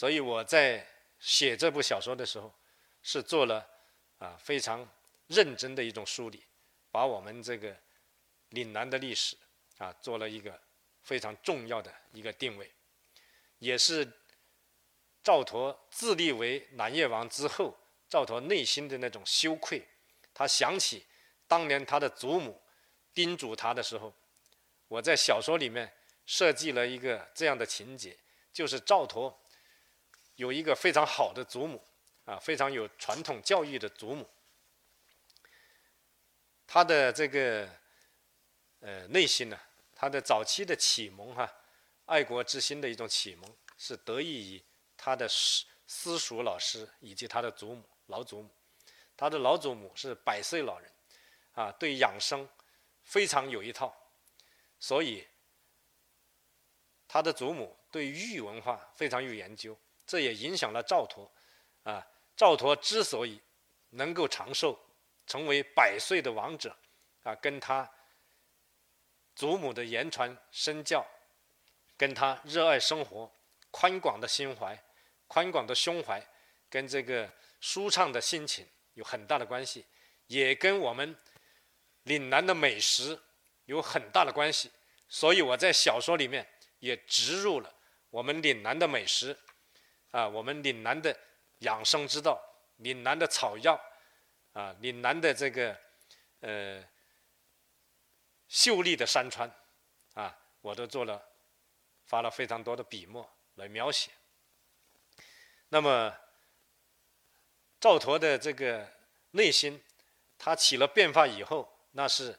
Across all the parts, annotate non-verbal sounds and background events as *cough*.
所以我在写这部小说的时候，是做了啊非常认真的一种梳理，把我们这个岭南的历史啊做了一个非常重要的一个定位，也是赵佗自立为南越王之后，赵佗内心的那种羞愧，他想起当年他的祖母叮嘱他的时候，我在小说里面设计了一个这样的情节，就是赵佗。有一个非常好的祖母，啊，非常有传统教育的祖母。他的这个呃内心呢，他的早期的启蒙哈，爱国之心的一种启蒙，是得益于他的私私塾老师以及他的祖母老祖母。他的老祖母是百岁老人，啊，对养生非常有一套，所以他的祖母对玉文化非常有研究。这也影响了赵佗，啊，赵佗之所以能够长寿，成为百岁的王者，啊，跟他祖母的言传身教，跟他热爱生活、宽广的心怀、宽广的胸怀，跟这个舒畅的心情有很大的关系，也跟我们岭南的美食有很大的关系。所以我在小说里面也植入了我们岭南的美食。啊，我们岭南的养生之道，岭南的草药，啊，岭南的这个呃秀丽的山川，啊，我都做了，发了非常多的笔墨来描写。那么赵佗的这个内心，他起了变化以后，那是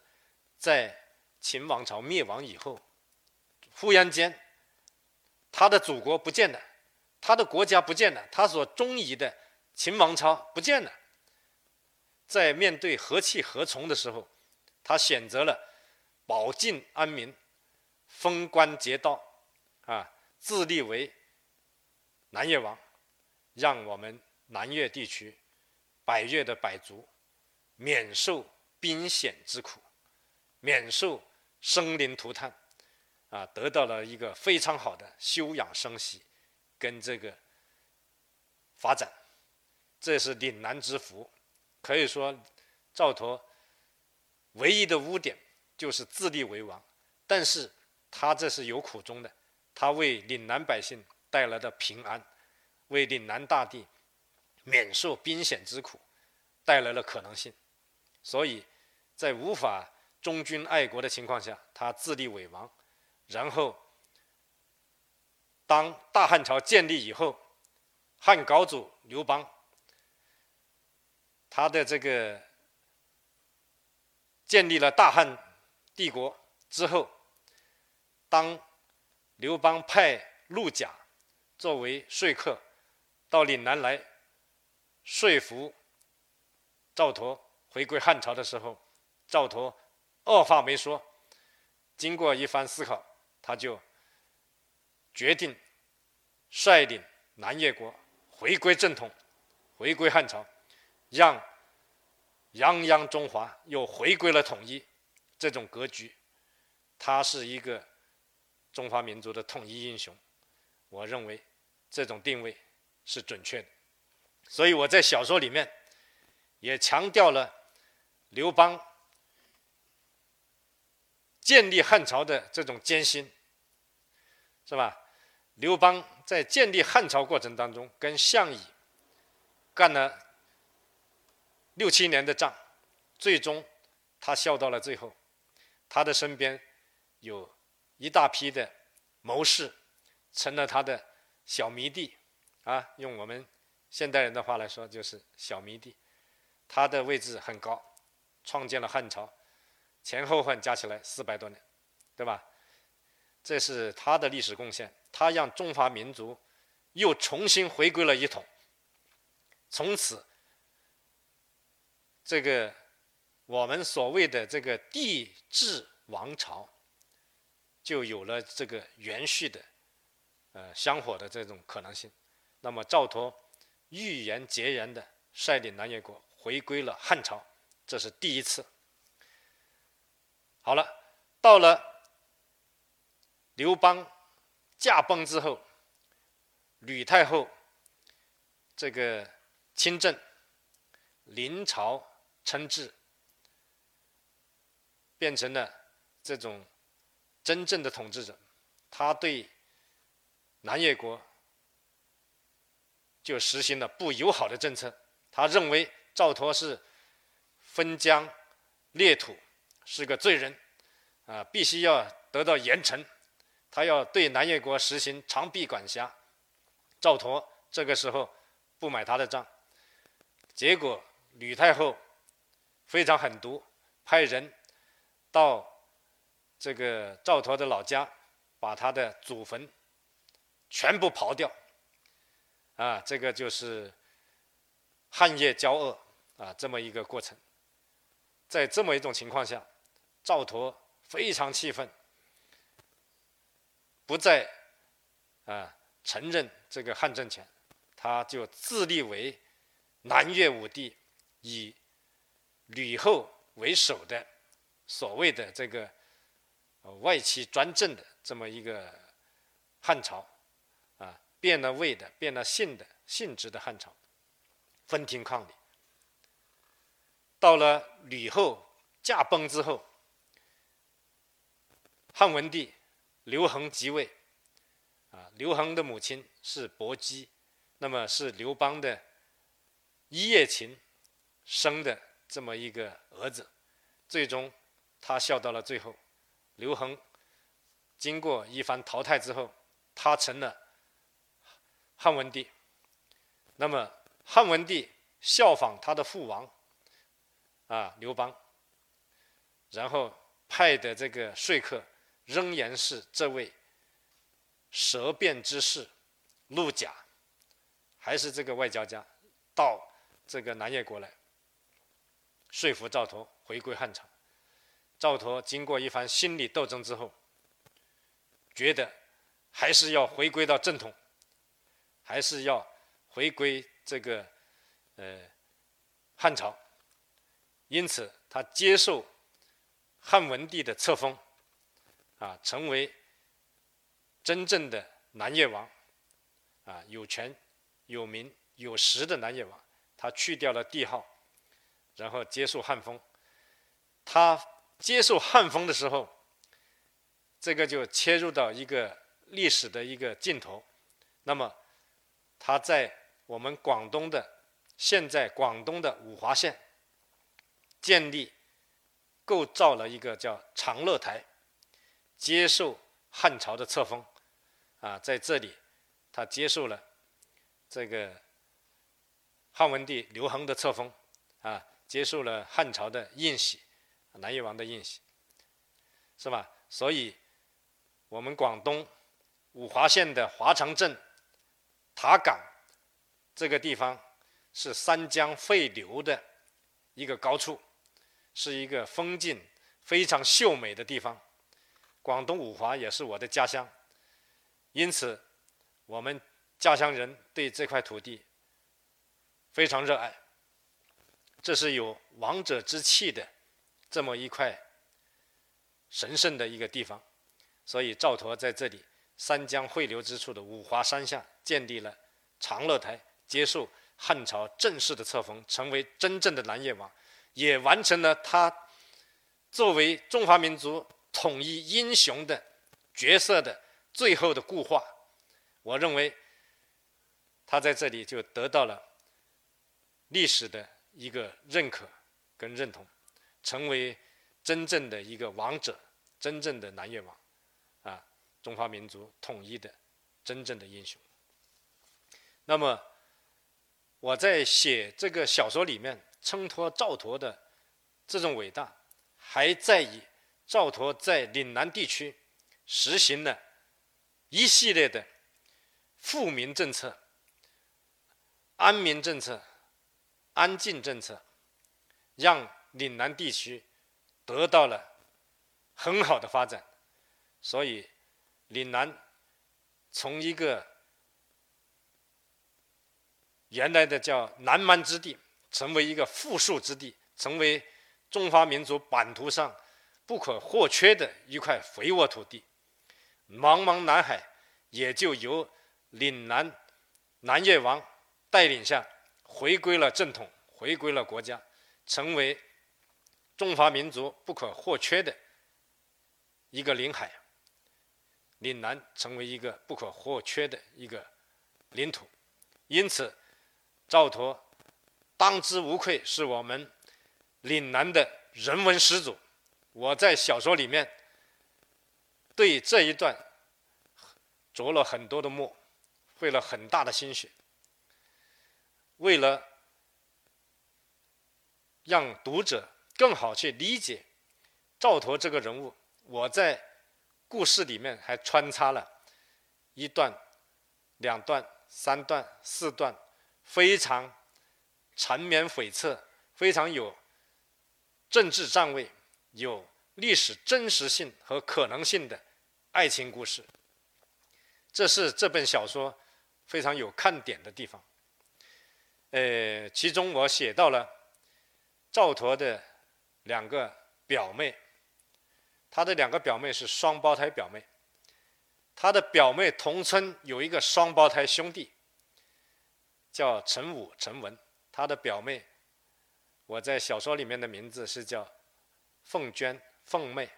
在秦王朝灭亡以后，忽然间，他的祖国不见了。他的国家不见了，他所忠于的秦王朝不见了。在面对何气何从的时候，他选择了保境安民、封官节道，啊，自立为南越王，让我们南越地区百越的百族免受兵险之苦，免受生灵涂炭，啊，得到了一个非常好的休养生息。跟这个发展，这是岭南之福。可以说，赵佗唯一的污点就是自立为王，但是他这是有苦衷的，他为岭南百姓带来的平安，为岭南大地免受兵险之苦带来了可能性。所以在无法忠君爱国的情况下，他自立为王，然后。当大汉朝建立以后，汉高祖刘邦，他的这个建立了大汉帝国之后，当刘邦派陆贾作为说客到岭南来说服赵佗回归汉朝的时候，赵佗二话没说，经过一番思考，他就。决定率领南越国回归正统，回归汉朝，让泱泱中华又回归了统一这种格局。他是一个中华民族的统一英雄，我认为这种定位是准确的。所以我在小说里面也强调了刘邦建立汉朝的这种艰辛，是吧？刘邦在建立汉朝过程当中，跟项羽干了六七年的仗，最终他笑到了最后。他的身边有一大批的谋士，成了他的小迷弟啊。用我们现代人的话来说，就是小迷弟。他的位置很高，创建了汉朝，前后汉加起来四百多年，对吧？这是他的历史贡献。他让中华民族又重新回归了一统，从此，这个我们所谓的这个帝制王朝，就有了这个延续的，呃，香火的这种可能性。那么赵佗预言结然的率领南越国回归了汉朝，这是第一次。好了，到了刘邦。驾崩之后，吕太后这个亲政，临朝称制，变成了这种真正的统治者。他对南越国就实行了不友好的政策。他认为赵佗是分疆裂土，是个罪人，啊，必须要得到严惩。他要对南越国实行长臂管辖。赵佗这个时候不买他的账，结果吕太后非常狠毒，派人到这个赵佗的老家，把他的祖坟全部刨掉。啊，这个就是汉业交恶啊，这么一个过程。在这么一种情况下，赵佗非常气愤，不再啊承认。这个汉政权，他就自立为南越武帝，以吕后为首的所谓的这个外戚专政的这么一个汉朝，啊，变了位的、变了性的性质的汉朝，分庭抗礼。到了吕后驾崩之后，汉文帝刘恒即位。啊，刘恒的母亲是薄姬，那么是刘邦的一夜情生的这么一个儿子，最终他笑到了最后。刘恒经过一番淘汰之后，他成了汉文帝。那么汉文帝效仿他的父王啊刘邦，然后派的这个说客仍然是这位。舌辩之士陆贾，还是这个外交家，到这个南越国来，说服赵佗回归汉朝。赵佗经过一番心理斗争之后，觉得还是要回归到正统，还是要回归这个呃汉朝，因此他接受汉文帝的册封，啊，成为。真正的南越王，啊，有权、有名、有实的南越王，他去掉了帝号，然后接受汉封。他接受汉封的时候，这个就切入到一个历史的一个镜头。那么，他在我们广东的现在广东的五华县建立、构造了一个叫长乐台，接受汉朝的册封。啊，在这里，他接受了这个汉文帝刘恒的册封，啊，接受了汉朝的印玺，南越王的印玺，是吧？所以，我们广东五华县的华长镇塔岗这个地方，是三江汇流的一个高处，是一个风景非常秀美的地方。广东五华也是我的家乡。因此，我们家乡人对这块土地非常热爱。这是有王者之气的这么一块神圣的一个地方，所以赵佗在这里三江汇流之处的五华山下建立了长乐台，接受汉朝正式的册封，成为真正的南越王，也完成了他作为中华民族统一英雄的角色的。最后的固化，我认为他在这里就得到了历史的一个认可跟认同，成为真正的一个王者，真正的南越王，啊，中华民族统一的真正的英雄。那么我在写这个小说里面，衬托赵佗的这种伟大，还在于赵佗在岭南地区实行了。一系列的富民政策、安民政策、安静政策，让岭南地区得到了很好的发展。所以，岭南从一个原来的叫南蛮之地，成为一个富庶之地，成为中华民族版图上不可或缺的一块肥沃土地。茫茫南海，也就由岭南南越王带领下回归了正统，回归了国家，成为中华民族不可或缺的一个领海。岭南成为一个不可或缺的一个领土，因此赵佗当之无愧是我们岭南的人文始祖。我在小说里面对这一段着了很多的墨，费了很大的心血，为了让读者更好去理解赵佗这个人物，我在。故事里面还穿插了一段、两段、三段、四段，非常缠绵悱恻、非常有政治站位、有历史真实性和可能性的爱情故事。这是这本小说非常有看点的地方。呃，其中我写到了赵佗的两个表妹。他的两个表妹是双胞胎表妹，他的表妹同村有一个双胞胎兄弟，叫陈武、陈文。他的表妹，我在小说里面的名字是叫凤娟、凤妹，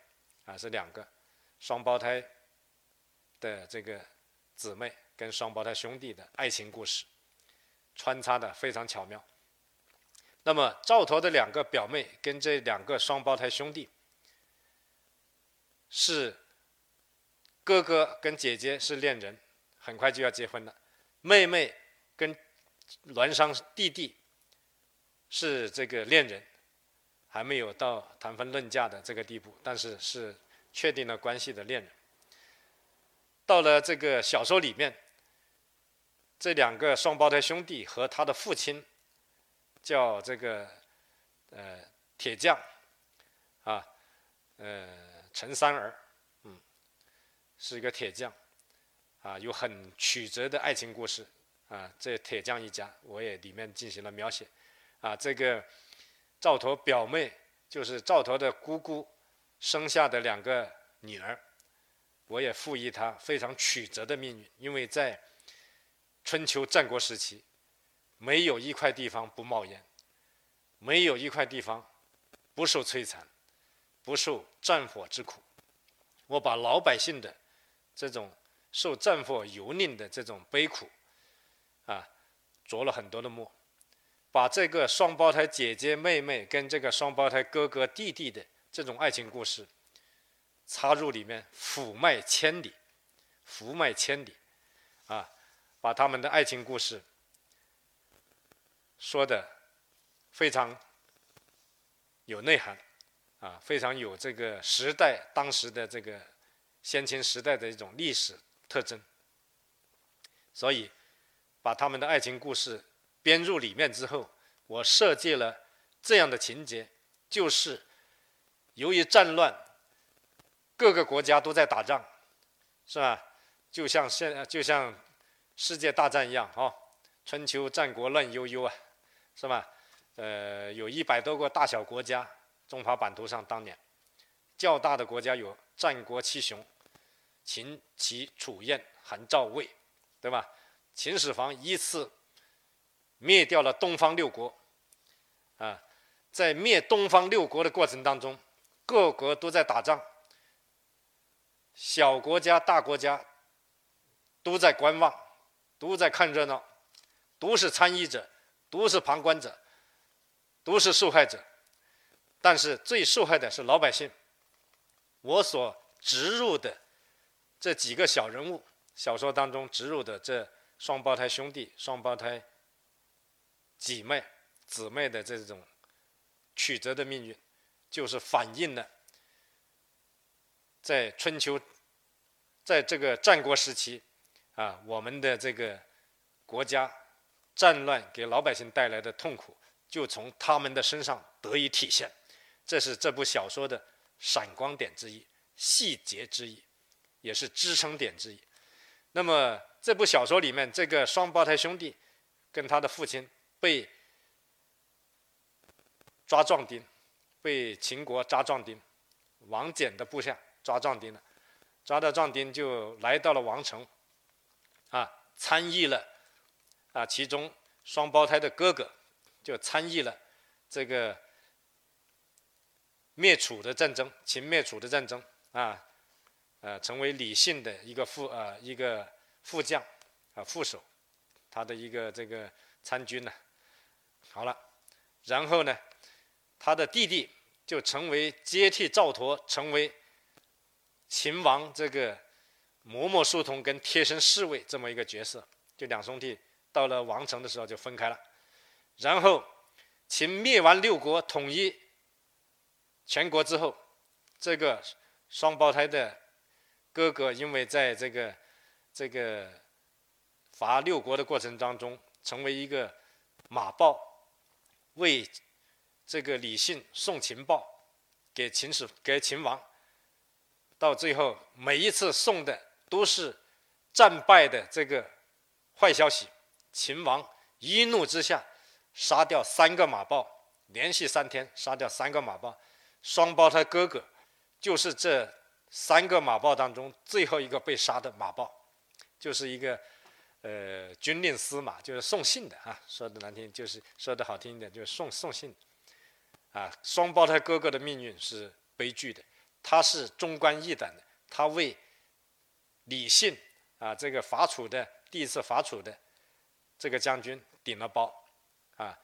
啊，是两个双胞胎的这个姊妹跟双胞胎兄弟的爱情故事，穿插的非常巧妙。那么赵佗的两个表妹跟这两个双胞胎兄弟。是哥哥跟姐姐是恋人，很快就要结婚了。妹妹跟栾商弟弟是这个恋人，还没有到谈婚论嫁的这个地步，但是是确定了关系的恋人。到了这个小说里面，这两个双胞胎兄弟和他的父亲叫这个呃铁匠啊，呃。陈三儿，嗯，是一个铁匠，啊，有很曲折的爱情故事，啊，这铁匠一家，我也里面进行了描写，啊，这个赵佗表妹就是赵佗的姑姑生下的两个女儿，我也赋予她非常曲折的命运，因为在春秋战国时期，没有一块地方不冒烟，没有一块地方不受摧残。不受战火之苦，我把老百姓的这种受战火蹂躏的这种悲苦，啊，着了很多的墨，把这个双胞胎姐姐妹妹跟这个双胞胎哥哥弟弟的这种爱情故事插入里面，抚脉千里，抚脉千里，啊，把他们的爱情故事说的非常有内涵。啊，非常有这个时代当时的这个先秦时代的一种历史特征，所以把他们的爱情故事编入里面之后，我设计了这样的情节，就是由于战乱，各个国家都在打仗，是吧？就像现就像世界大战一样，哦，春秋战国乱悠悠啊，是吧？呃，有一百多个大小国家。中华版图上，当年较大的国家有战国七雄：秦、齐、楚、燕、韩、赵、魏，对吧？秦始皇依次灭掉了东方六国。啊，在灭东方六国的过程当中，各国都在打仗，小国家、大国家都在观望，都在看热闹，都是参与者，都是旁观者，都是受害者。但是最受害的是老百姓。我所植入的这几个小人物，小说当中植入的这双胞胎兄弟、双胞胎姐妹、姊妹的这种曲折的命运，就是反映了在春秋，在这个战国时期啊，我们的这个国家战乱给老百姓带来的痛苦，就从他们的身上得以体现。这是这部小说的闪光点之一、细节之一，也是支撑点之一。那么这部小说里面，这个双胞胎兄弟跟他的父亲被抓壮丁，被秦国抓壮丁，王翦的部下抓壮丁了，抓到壮丁就来到了王城，啊，参与了啊，其中双胞胎的哥哥就参与了这个灭楚的战争，秦灭楚的战争啊，呃，成为李信的一个副呃一个副将啊副手，他的一个这个参军呢。好了，然后呢，他的弟弟就成为接替赵佗，成为秦王这个嬷嬷书童跟贴身侍卫这么一个角色。就两兄弟到了王城的时候就分开了，然后秦灭完六国，统一全国之后，这个双胞胎的哥哥因为在这个这个伐六国的过程当中，成为一个马报，为这个李信送情报给秦始给秦王，到最后每一次送的都是战败的这个。坏消息，秦王一怒之下杀掉三个马报，连续三天杀掉三个马报。双胞胎哥哥就是这三个马报当中最后一个被杀的马报，就是一个呃军令司马，就是送信的啊。说的难听，就是说的好听一点，就是送送信。啊，双胞胎哥哥的命运是悲剧的。他是忠肝义胆的，他为李信啊这个伐楚的。第一次伐楚的这个将军顶了包，啊，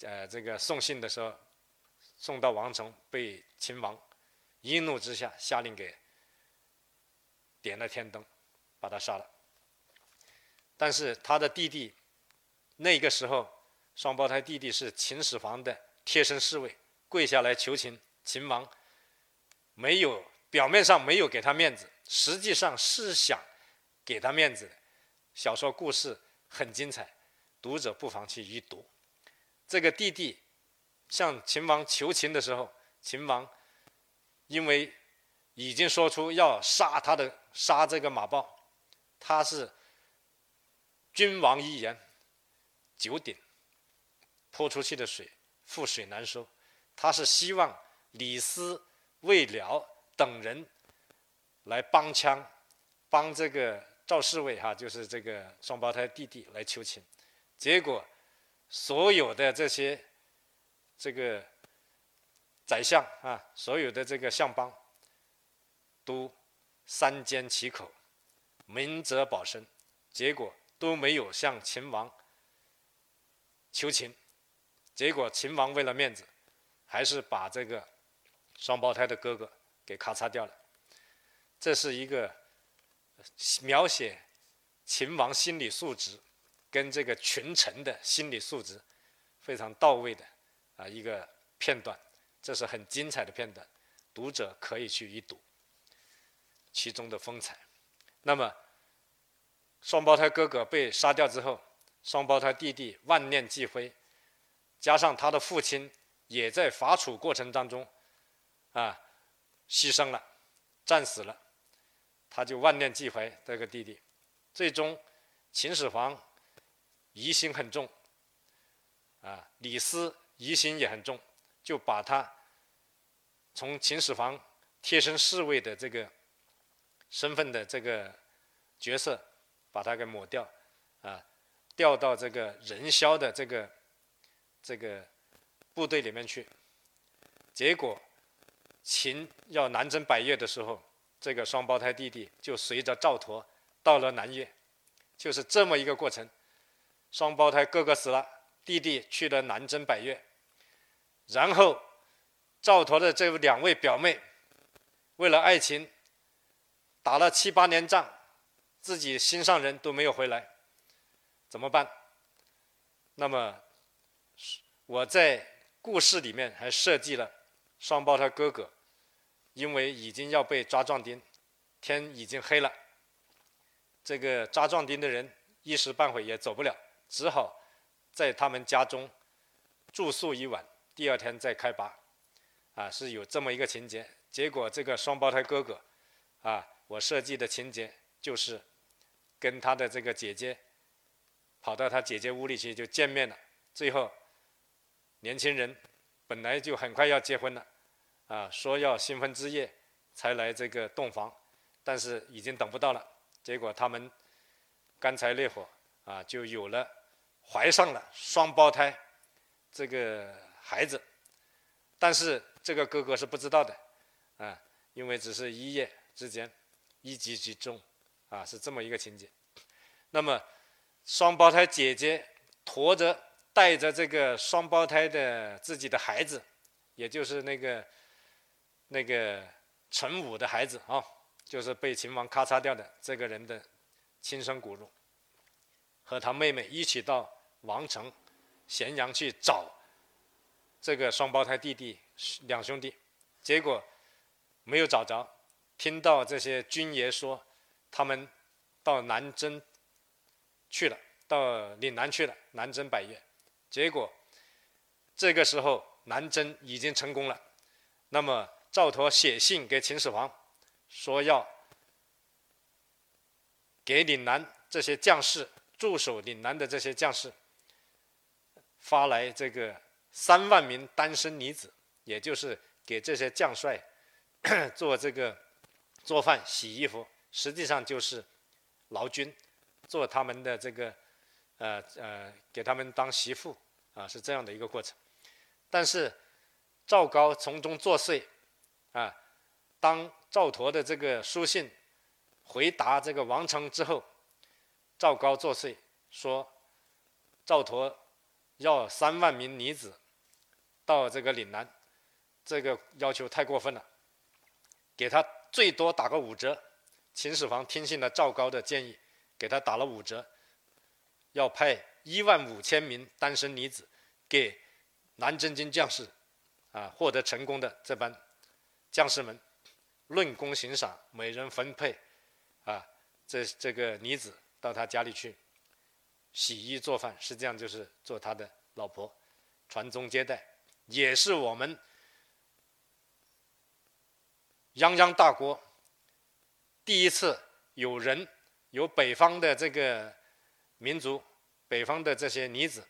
呃，这个送信的时候送到王城，被秦王一怒之下下令给点了天灯，把他杀了。但是他的弟弟那个时候双胞胎弟弟是秦始皇的贴身侍卫，跪下来求情，秦王没有表面上没有给他面子，实际上是想给他面子。小说故事很精彩，读者不妨去一读。这个弟弟向秦王求情的时候，秦王因为已经说出要杀他的，杀这个马豹，他是君王一言，九鼎泼出去的水，覆水难收。他是希望李斯、魏辽等人来帮腔，帮这个。赵侍卫哈，就是这个双胞胎弟弟来求情，结果所有的这些这个宰相啊，所有的这个相邦都三缄其口，明哲保身，结果都没有向秦王求情，结果秦王为了面子，还是把这个双胞胎的哥哥给咔嚓掉了，这是一个。描写秦王心理素质跟这个群臣的心理素质非常到位的啊一个片段，这是很精彩的片段，读者可以去一读其中的风采。那么双胞胎哥哥被杀掉之后，双胞胎弟弟万念俱灰，加上他的父亲也在伐楚过程当中啊牺牲了，战死了。他就万念俱灰，这个弟弟，最终秦始皇疑心很重，啊，李斯疑心也很重，就把他从秦始皇贴身侍卫的这个身份的这个角色，把他给抹掉，啊，调到这个任嚣的这个这个部队里面去，结果秦要南征百越的时候。这个双胞胎弟弟就随着赵佗到了南越，就是这么一个过程。双胞胎哥哥死了，弟弟去了南征百越，然后赵佗的这两位表妹为了爱情打了七八年仗，自己心上人都没有回来，怎么办？那么我在故事里面还设计了双胞胎哥哥。因为已经要被抓壮丁，天已经黑了，这个抓壮丁的人一时半会也走不了，只好在他们家中住宿一晚，第二天再开拔，啊，是有这么一个情节。结果这个双胞胎哥哥，啊，我设计的情节就是跟他的这个姐姐跑到他姐姐屋里去就见面了，最后年轻人本来就很快要结婚了。啊，说要新婚之夜才来这个洞房，但是已经等不到了。结果他们干柴烈火啊，就有了怀上了双胞胎这个孩子，但是这个哥哥是不知道的，啊，因为只是一夜之间，一击即中，啊，是这么一个情节。那么，双胞胎姐姐驮着带着这个双胞胎的自己的孩子，也就是那个那个陈武的孩子啊，就是被秦王咔嚓掉的这个人的亲生骨肉，和他妹妹一起到王城咸阳去找这个双胞胎弟弟两兄弟，结果没有找着，听到这些军爷说他们到南征。去了，到岭南去了，南征百越，结果这个时候南征已经成功了。那么赵佗写信给秦始皇，说要给岭南这些将士驻守岭南的这些将士发来这个三万名单身女子，也就是给这些将帅 *coughs* 做这个做饭、洗衣服，实际上就是劳军。做他们的这个，呃呃，给他们当媳妇啊，是这样的一个过程。但是赵高从中作祟啊，当赵佗的这个书信回答这个王成之后，赵高作祟说赵佗要三万名女子到这个岭南，这个要求太过分了，给他最多打个五折。秦始皇听信了赵高的建议。给他打了五折，要派一万五千名单身女子给南征军将士，啊，获得成功的这班将士们论功行赏，每人分配啊，这这个女子到他家里去洗衣做饭，实际上就是做他的老婆，传宗接代，也是我们泱泱大国第一次有人。由北方的这个民族，北方的这些女子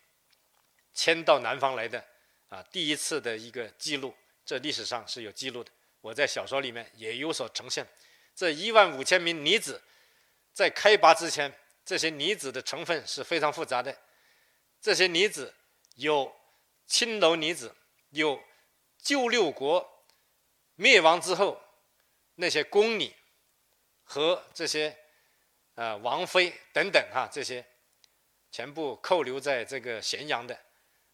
迁到南方来的啊，第一次的一个记录，这历史上是有记录的。我在小说里面也有所呈现。这一万五千名女子在开拔之前，这些女子的成分是非常复杂的。这些女子有青楼女子，有旧六国灭亡之后那些宫女和这些。啊，王妃等等哈，这些全部扣留在这个咸阳的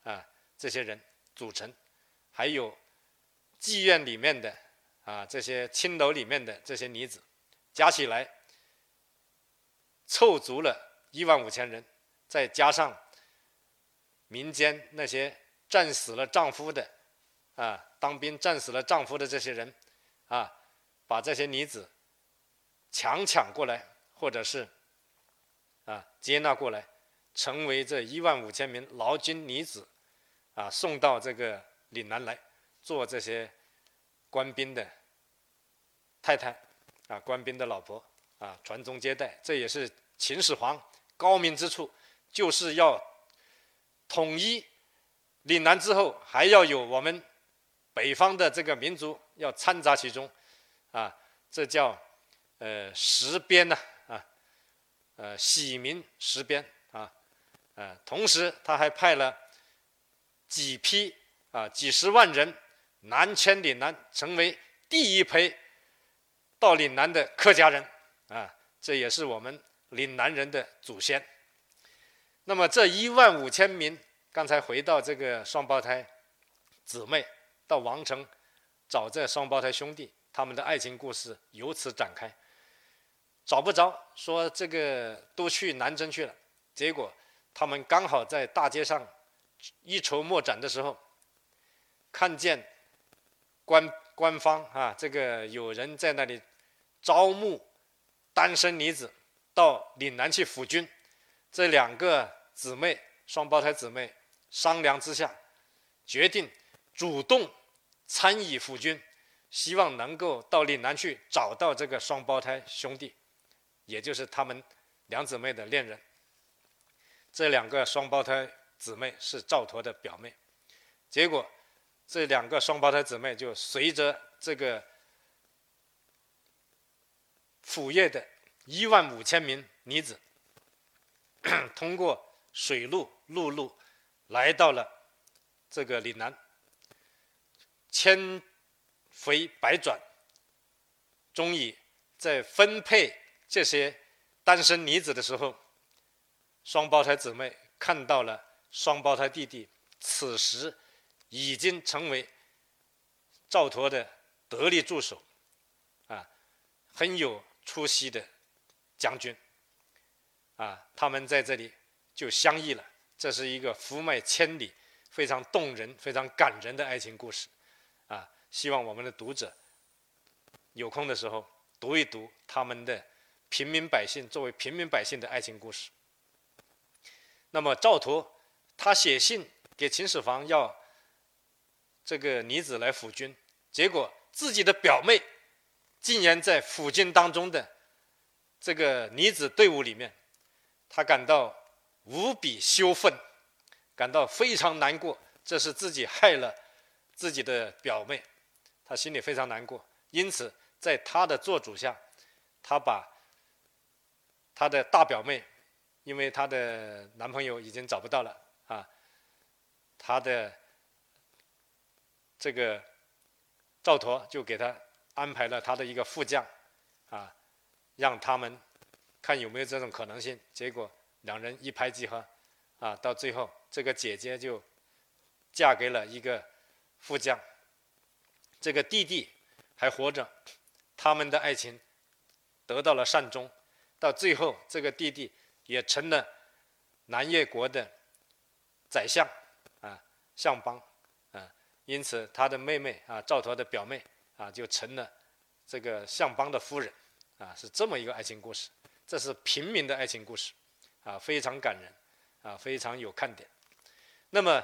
啊，这些人组成，还有妓院里面的啊，这些青楼里面的这些女子，加起来凑足了一万五千人，再加上民间那些战死了丈夫的啊，当兵战死了丈夫的这些人啊，把这些女子强抢过来。或者是啊，接纳过来，成为这一万五千名劳军女子，啊，送到这个岭南来做这些官兵的太太，啊，官兵的老婆，啊，传宗接代，这也是秦始皇高明之处，就是要统一岭南之后，还要有我们北方的这个民族要掺杂其中，啊，这叫呃实边呐。呃，喜民实边啊，呃，同时他还派了几批啊，几十万人南迁岭南，成为第一批到岭南的客家人啊，这也是我们岭南人的祖先。那么这一万五千名，刚才回到这个双胞胎姊妹到王城找这双胞胎兄弟，他们的爱情故事由此展开。找不着，说这个都去南征去了。结果他们刚好在大街上一筹莫展的时候，看见官官方啊，这个有人在那里招募单身女子到岭南去辅军。这两个姊妹，双胞胎姊妹商量之下，决定主动参与辅军，希望能够到岭南去找到这个双胞胎兄弟。也就是他们两姊妹的恋人，这两个双胞胎姊妹是赵佗的表妹，结果这两个双胞胎姊妹就随着这个府业的一万五千名女子，通过水路、陆路，来到了这个岭南，千回百转，终于在分配这些单身女子的时候，双胞胎姊妹看到了双胞胎弟弟，此时已经成为赵佗的得力助手，啊，很有出息的将军。啊，他们在这里就相遇了，这是一个福脉千里、非常动人、非常感人的爱情故事。啊，希望我们的读者有空的时候读一读他们的平民百姓作为平民百姓的爱情故事。那么赵佗他写信给秦始皇要这个女子来辅军，结果自己的表妹竟然在辅军当中的这个女子队伍里面。他感到无比羞愤，感到非常难过，这是自己害了自己的表妹，他心里非常难过。因此，在他的做主下，他把她的大表妹，因为她的男朋友已经找不到了啊，她的这个赵佗就给她安排了他的一个副将，啊，让他们。看有没有这种可能性？结果两人一拍即合，啊，到最后这个姐姐就嫁给了一个副将，这个弟弟还活着，他们的爱情得到了善终，到最后这个弟弟也成了南越国的宰相，啊，相邦，啊，因此他的妹妹啊，赵佗的表妹啊，就成了这个相邦的夫人，啊，是这么一个爱情故事。这是平民的爱情故事，啊，非常感人，啊，非常有看点。那么，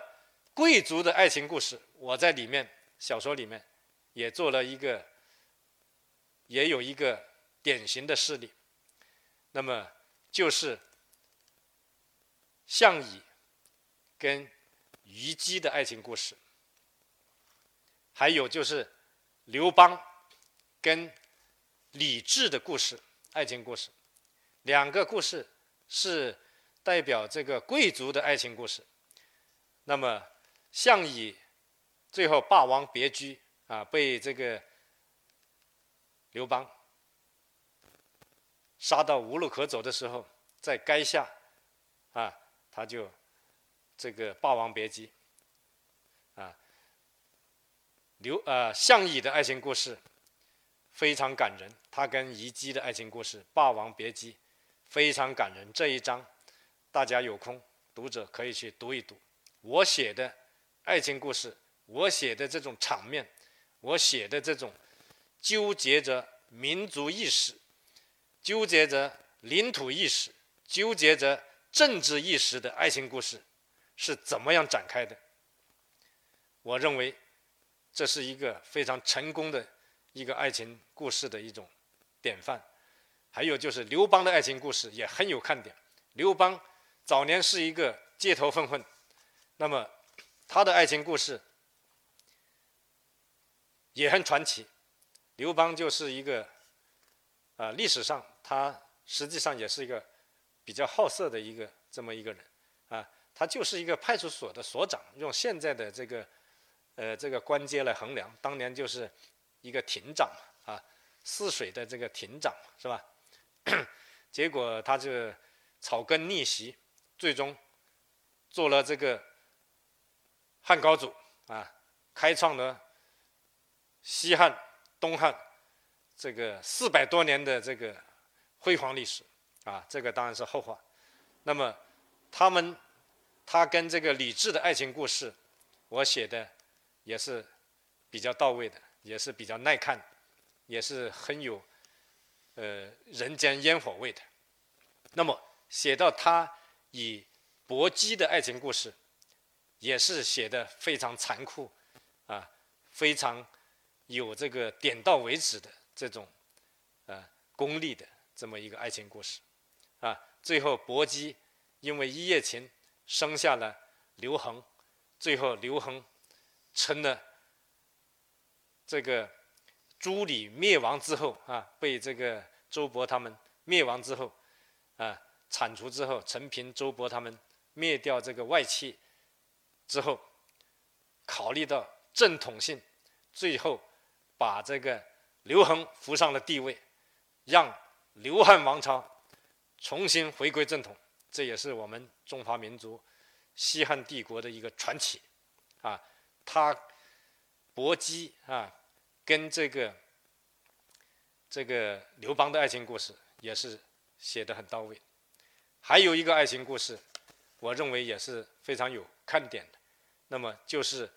贵族的爱情故事，我在里面小说里面也做了一个，也有一个典型的事例。那么，就是项羽跟虞姬的爱情故事，还有就是刘邦跟李治的故事，爱情故事。两个故事是代表这个贵族的爱情故事。那么，项羽最后霸王别姬啊，被这个刘邦杀到无路可走的时候，在垓下啊，他就这个霸王别姬啊。刘啊，项羽的爱情故事非常感人，他跟虞姬的爱情故事《霸王别姬》。非常感人，这一章大家有空，读者可以去读一读。我写的爱情故事，我写的这种场面，我写的这种纠结着民族意识、纠结着领土意识、纠结着政治意识的爱情故事，是怎么样展开的？我认为这是一个非常成功的一个爱情故事的一种典范。还有就是刘邦的爱情故事也很有看点。刘邦早年是一个街头混混，那么他的爱情故事也很传奇。刘邦就是一个啊，历史上他实际上也是一个比较好色的一个这么一个人啊，他就是一个派出所的所长，用现在的这个呃这个官阶来衡量，当年就是一个亭长啊，泗水的这个亭长是吧？*coughs* 结果他就草根逆袭，最终做了这个汉高祖啊，开创了西汉、东汉这个四百多年的这个辉煌历史啊。这个当然是后话。那么他们他跟这个李治的爱情故事，我写的也是比较到位的，也是比较耐看，也是很有。呃，人间烟火味的。那么写到他与薄姬的爱情故事，也是写的非常残酷，啊，非常有这个点到为止的这种，呃，功利的这么一个爱情故事，啊，最后薄姬因为一夜情生下了刘恒，最后刘恒成了这个。朱李灭亡之后啊，被这个周勃他们灭亡之后，啊，铲除之后，陈平、周勃他们灭掉这个外戚之后，考虑到正统性，最后把这个刘恒扶上了帝位，让刘汉王朝重新回归正统。这也是我们中华民族西汉帝国的一个传奇啊！他薄姬啊，跟这个这个刘邦的爱情故事也是写的很到位。还有一个爱情故事，我认为也是非常有看点的。那么就是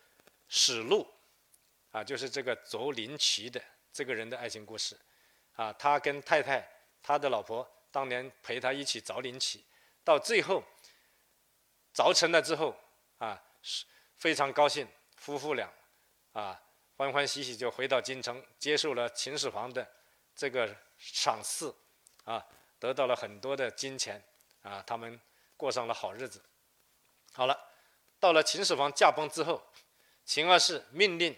史禄啊，就是这个卓林奇的这个人的爱情故事啊。他跟太太，他的老婆当年陪他一起凿陵起，到最后凿成了之后啊，非常高兴，夫妇俩啊欢欢喜喜就回到京城，接受了秦始皇的这个赏赐啊，得到了很多的金钱。啊，他们过上了好日子。好了，到了秦始皇驾崩之后，秦二世命令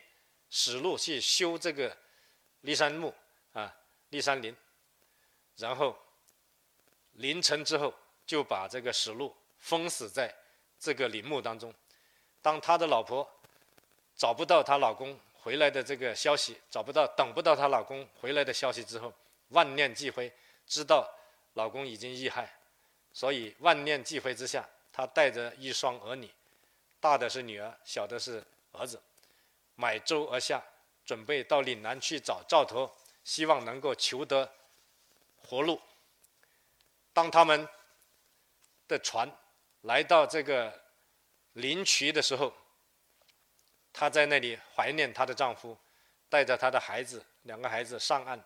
史禄去修这个骊山墓啊，骊山陵。然后凌晨之后，就把这个史禄封死在这个陵墓当中。当他的老婆找不到她老公回来的这个消息，找不到、等不到她老公回来的消息之后，万念俱灰，知道老公已经遇害。所以万念俱灰之下，他带着一双儿女，大的是女儿，小的是儿子，买舟而下，准备到岭南去找赵佗，希望能够求得活路。当他们的船来到这个林渠的时候，她在那里怀念她的丈夫，带着她的孩子，两个孩子上岸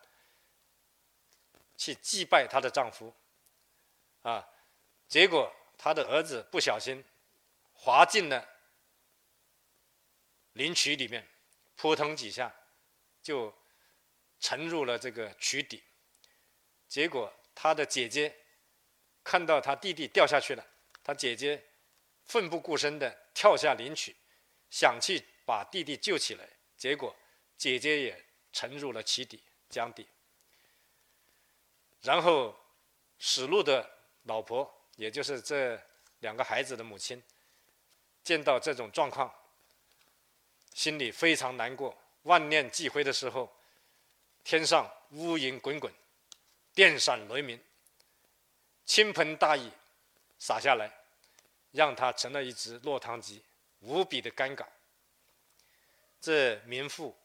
去祭拜她的丈夫，啊。结果，她的儿子不小心滑进了林渠里面，扑腾几下就沉入了这个渠底。结果，他的姐姐看到他弟弟掉下去了，他姐姐奋不顾身的跳下灵渠，想去把弟弟救起来。结果，姐姐也沉入了其底江底。然后，史禄的老婆。也就是这两个孩子的母亲，见到这种状况，心里非常难过，万念俱灰的时候，天上乌云滚滚，电闪雷鸣，倾盆大雨洒下来，让他成了一只落汤鸡，无比的尴尬。这民妇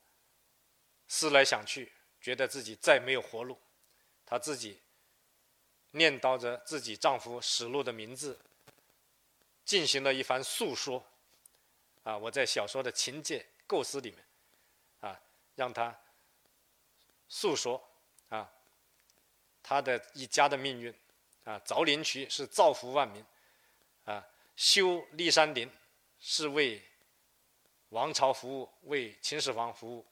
思来想去，觉得自己再没有活路，她自己。念叨着自己丈夫史禄的名字，进行了一番诉说。啊，我在小说的情节构思里面，啊，让她诉说啊，他的一家的命运。啊，凿陵渠是造福万民，啊，修骊山陵是为王朝服务，为秦始皇服务，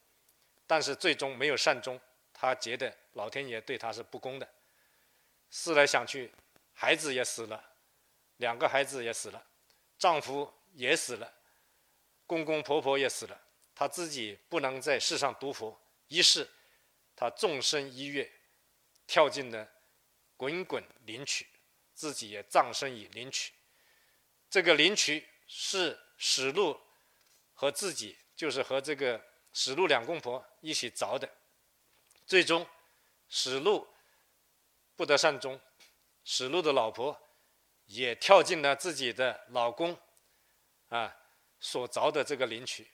但是最终没有善终。他觉得老天爷对他是不公的。思来想去，孩子也死了，两个孩子也死了，丈夫也死了，公公婆婆也死了，她自己不能在世上读佛，于是她纵身一跃，跳进了滚滚灵渠，自己也葬身于灵渠。这个灵渠是史禄和自己，就是和这个史禄两公婆一起凿的，最终史禄。不得善终，史禄的老婆也跳进了自己的老公啊所凿的这个灵渠，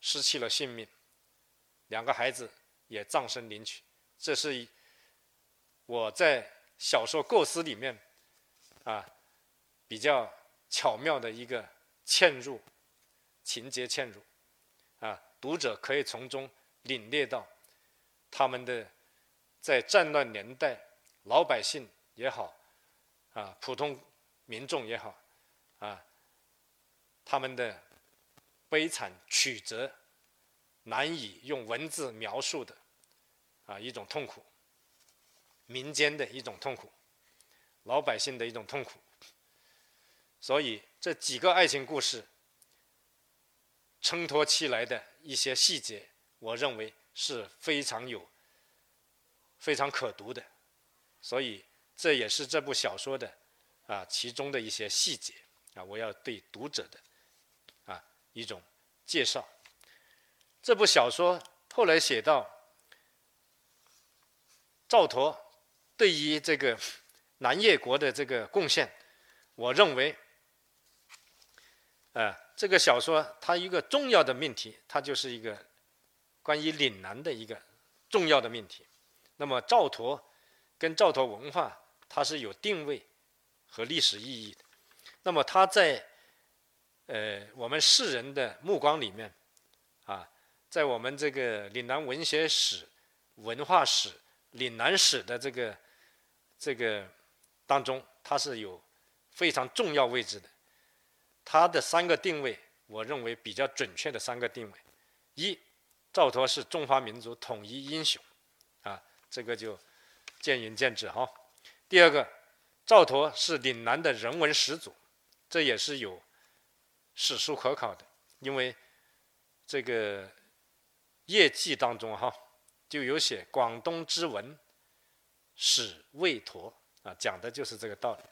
失去了性命。两个孩子也葬身灵渠。这是一我在小说构思里面啊比较巧妙的一个嵌入情节嵌入啊，读者可以从中领略到他们的在战乱年代。老百姓也好，啊，普通民众也好，啊，他们的悲惨曲折，难以用文字描述的，啊，一种痛苦，民间的一种痛苦，老百姓的一种痛苦。所以这几个爱情故事衬托起来的一些细节，我认为是非常有、非常可读的。所以，这也是这部小说的啊其中的一些细节啊，我要对读者的啊一种介绍。这部小说后来写到赵佗对于这个南越国的这个贡献，我认为，呃，这个小说它一个重要的命题，它就是一个关于岭南的一个重要的命题。那么赵佗跟赵佗文化，它是有定位和历史意义的。那么他在呃我们世人的目光里面，啊。在我们这个岭南文学史、文化史、岭南史的这个这个当中，它是有非常重要位置的。它的三个定位，我认为比较准确的三个定位：一，赵佗是中华民族统一英雄，啊，这个就见仁见智哈。第二个，赵佗是岭南的人文始祖，这也是有史书可考的，因为这个。业记当中哈就有写广东之文始魏佗啊，讲的就是这个道理。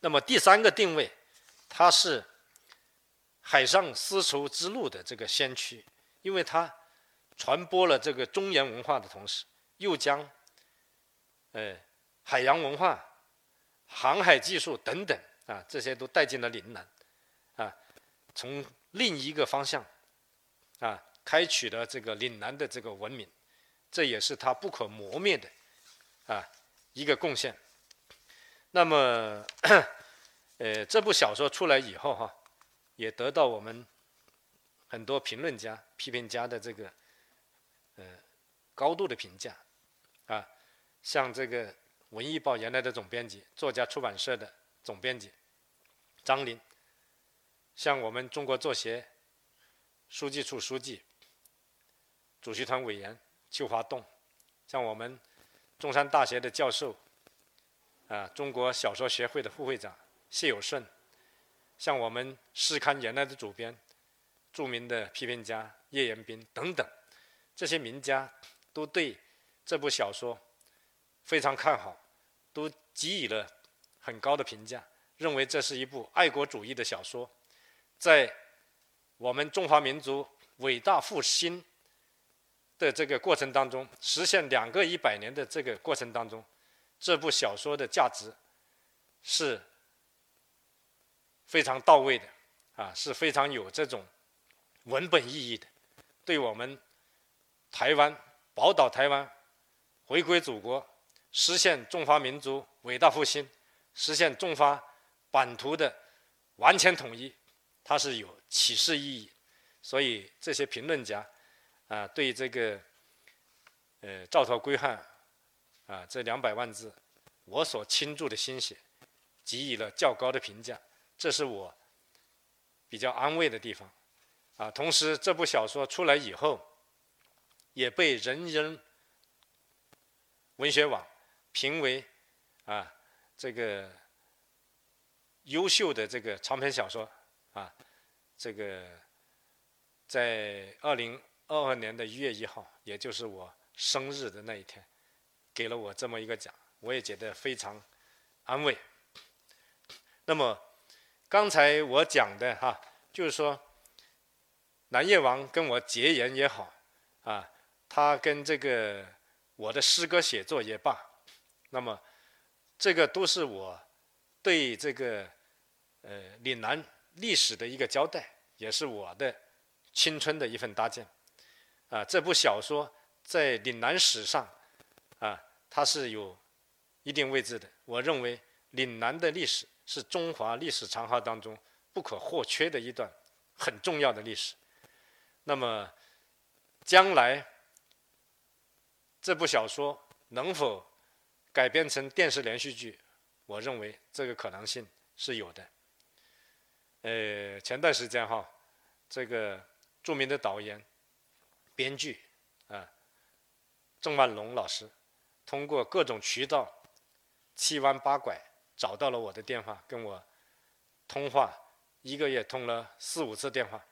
那么第三个定位，他是海上丝绸之路的这个先驱，因为他传播了这个中原文化的同时，又将呃海洋文化、航海技术等等啊这些都带进了岭南啊，从另一个方向啊。开启了这个岭南的这个文明，这也是他不可磨灭的啊一个贡献。那么，*clears throat* 呃，这部小说出来以后哈，也得到我们很多评论家、批评家的这个呃高度的评价啊，像这个《文艺报》原来的总编辑、作家出版社的总编辑张林，像我们中国作协书记处书记。主席团委员邱华栋，像我们中山大学的教授，啊，中国小说协会的副会长谢有顺，像我们诗刊原来的主编，著名的批评家叶延斌等等，这些名家都对这部小说非常看好，都给予了很高的评价，认为这是一部爱国主义的小说，在我们中华民族伟大复兴。的这个过程当中，实现两个一百年的这个过程当中，这部小说的价值是非常到位的，啊，是非常有这种文本意义的，对我们台湾宝岛台湾回归祖国、实现中华民族伟大复兴、实现中华版图的完全统一，它是有启示意义。所以这些评论家。啊，对这个，呃，赵佗归汉，啊，这两百万字，我所倾注的心血，给予了较高的评价，这是我比较安慰的地方。啊，同时这部小说出来以后，也被人人文学网评为啊这个优秀的这个长篇小说啊，这个在二零。二二年的一月一号，也就是我生日的那一天，给了我这么一个奖，我也觉得非常安慰。那么刚才我讲的哈，就是说南越王跟我结缘也好，啊，他跟这个我的诗歌写作也罢，那么这个都是我对这个呃岭南历史的一个交代，也是我的青春的一份搭建。啊，这部小说在岭南史上，啊，它是有一定位置的。我认为岭南的历史是中华历史长河当中不可或缺的一段很重要的历史。那么，将来这部小说能否改编成电视连续剧？我认为这个可能性是有的。呃，前段时间哈，这个著名的导演。编剧啊，郑万龙老师通过各种渠道七弯八拐找到了我的电话，跟我通话，一个月通了四五次电话，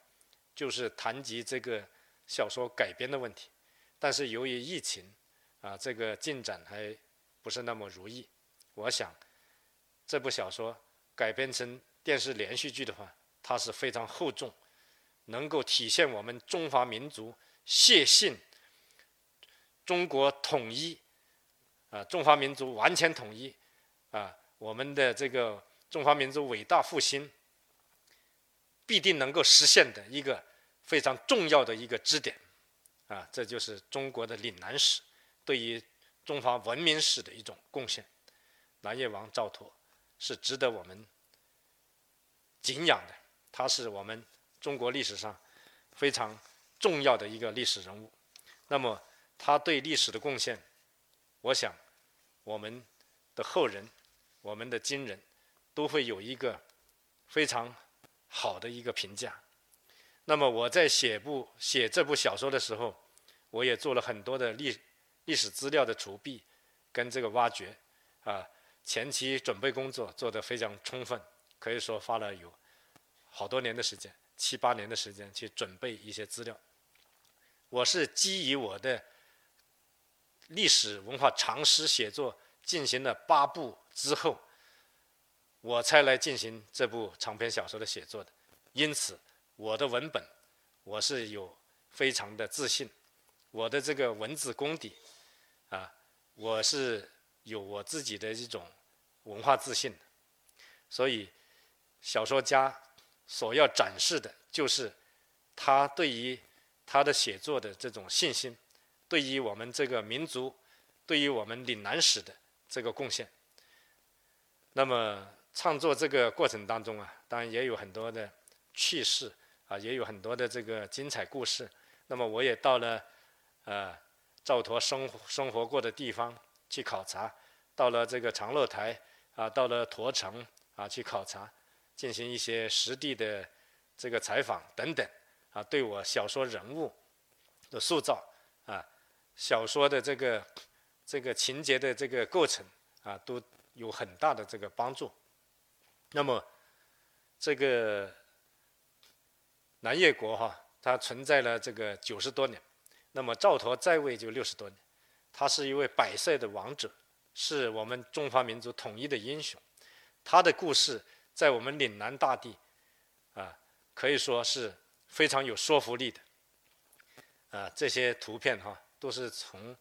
就是谈及这个小说改编的问题。但是由于疫情啊，这个进展还不是那么如意。我想这部小说改编成电视连续剧的话，它是非常厚重，能够体现我们中华民族谢信中国统一，啊，中华民族完全统一，啊，我们的这个中华民族伟大复兴必定能够实现的一个非常重要的一个支点，啊，这就是中国的岭南史对于中华文明史的一种贡献。南越王赵佗是值得我们敬仰的，他是我们中国历史上非常重要的一个历史人物。那么他对历史的贡献，我想我们的后人、我们的今人都会有一个非常好的一个评价。那么我在写部写这部小说的时候，我也做了很多的历历史资料的储备跟这个挖掘啊。前期准备工作做得非常充分，可以说花了有好多年的时间，七八年的时间去准备一些资料。我是基于我的历史文化常识写作进行了八步之后，我才来进行这部长篇小说的写作的。因此，我的文本我是有非常的自信，我的这个文字功底啊，我是。有我自己的一种文化自信，所以小说家所要展示的就是他对于他的写作的这种信心，对于我们这个民族，对于我们岭南史的这个贡献。那么创作这个过程当中啊，当然也有很多的趣事啊，也有很多的这个精彩故事。那么我也到了呃赵佗生生活过的地方。去考察，到了这个长乐台啊，到了驼城啊，去考察，进行一些实地的这个采访等等啊，对我小说人物的塑造啊，小说的这个这个情节的这个构成啊，都有很大的这个帮助。那么，这个南越国哈，它存在了这个九十多年，那么赵佗在位就六十多年。他是一位百岁的王者，是我们中华民族统一的英雄。他的故事在我们岭南大地，啊，可以说是非常有说服力的。啊，这些图片哈，都是从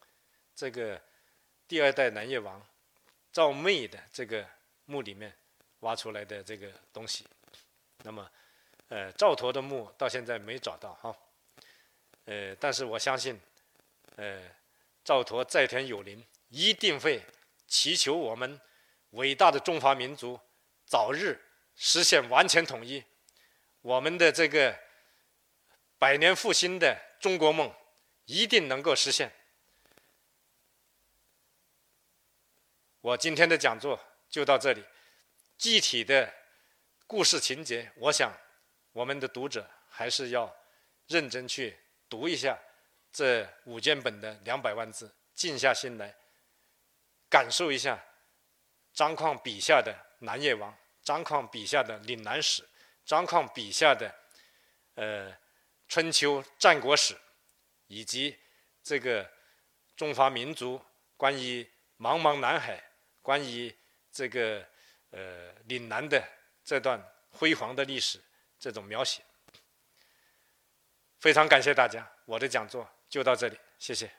这个第二代南越王赵昧的这个墓里面挖出来的这个东西。那么，呃，赵佗的墓到现在没找到哈。呃，但是我相信，呃。赵佗在天有灵，一定会祈求我们伟大的中华民族早日实现完全统一，我们的这个百年复兴的中国梦一定能够实现。我今天的讲座就到这里，具体的故事情节，我想我们的读者还是要认真去读一下。这五卷本的两百万字，静下心来感受一下张况笔下的南越王，张况笔下的岭南史，张况笔下的呃春秋战国史，以及这个中华民族关于茫茫南海，关于这个呃岭南的这段辉煌的历史这种描写。非常感谢大家，我的讲座。就到这里，谢谢。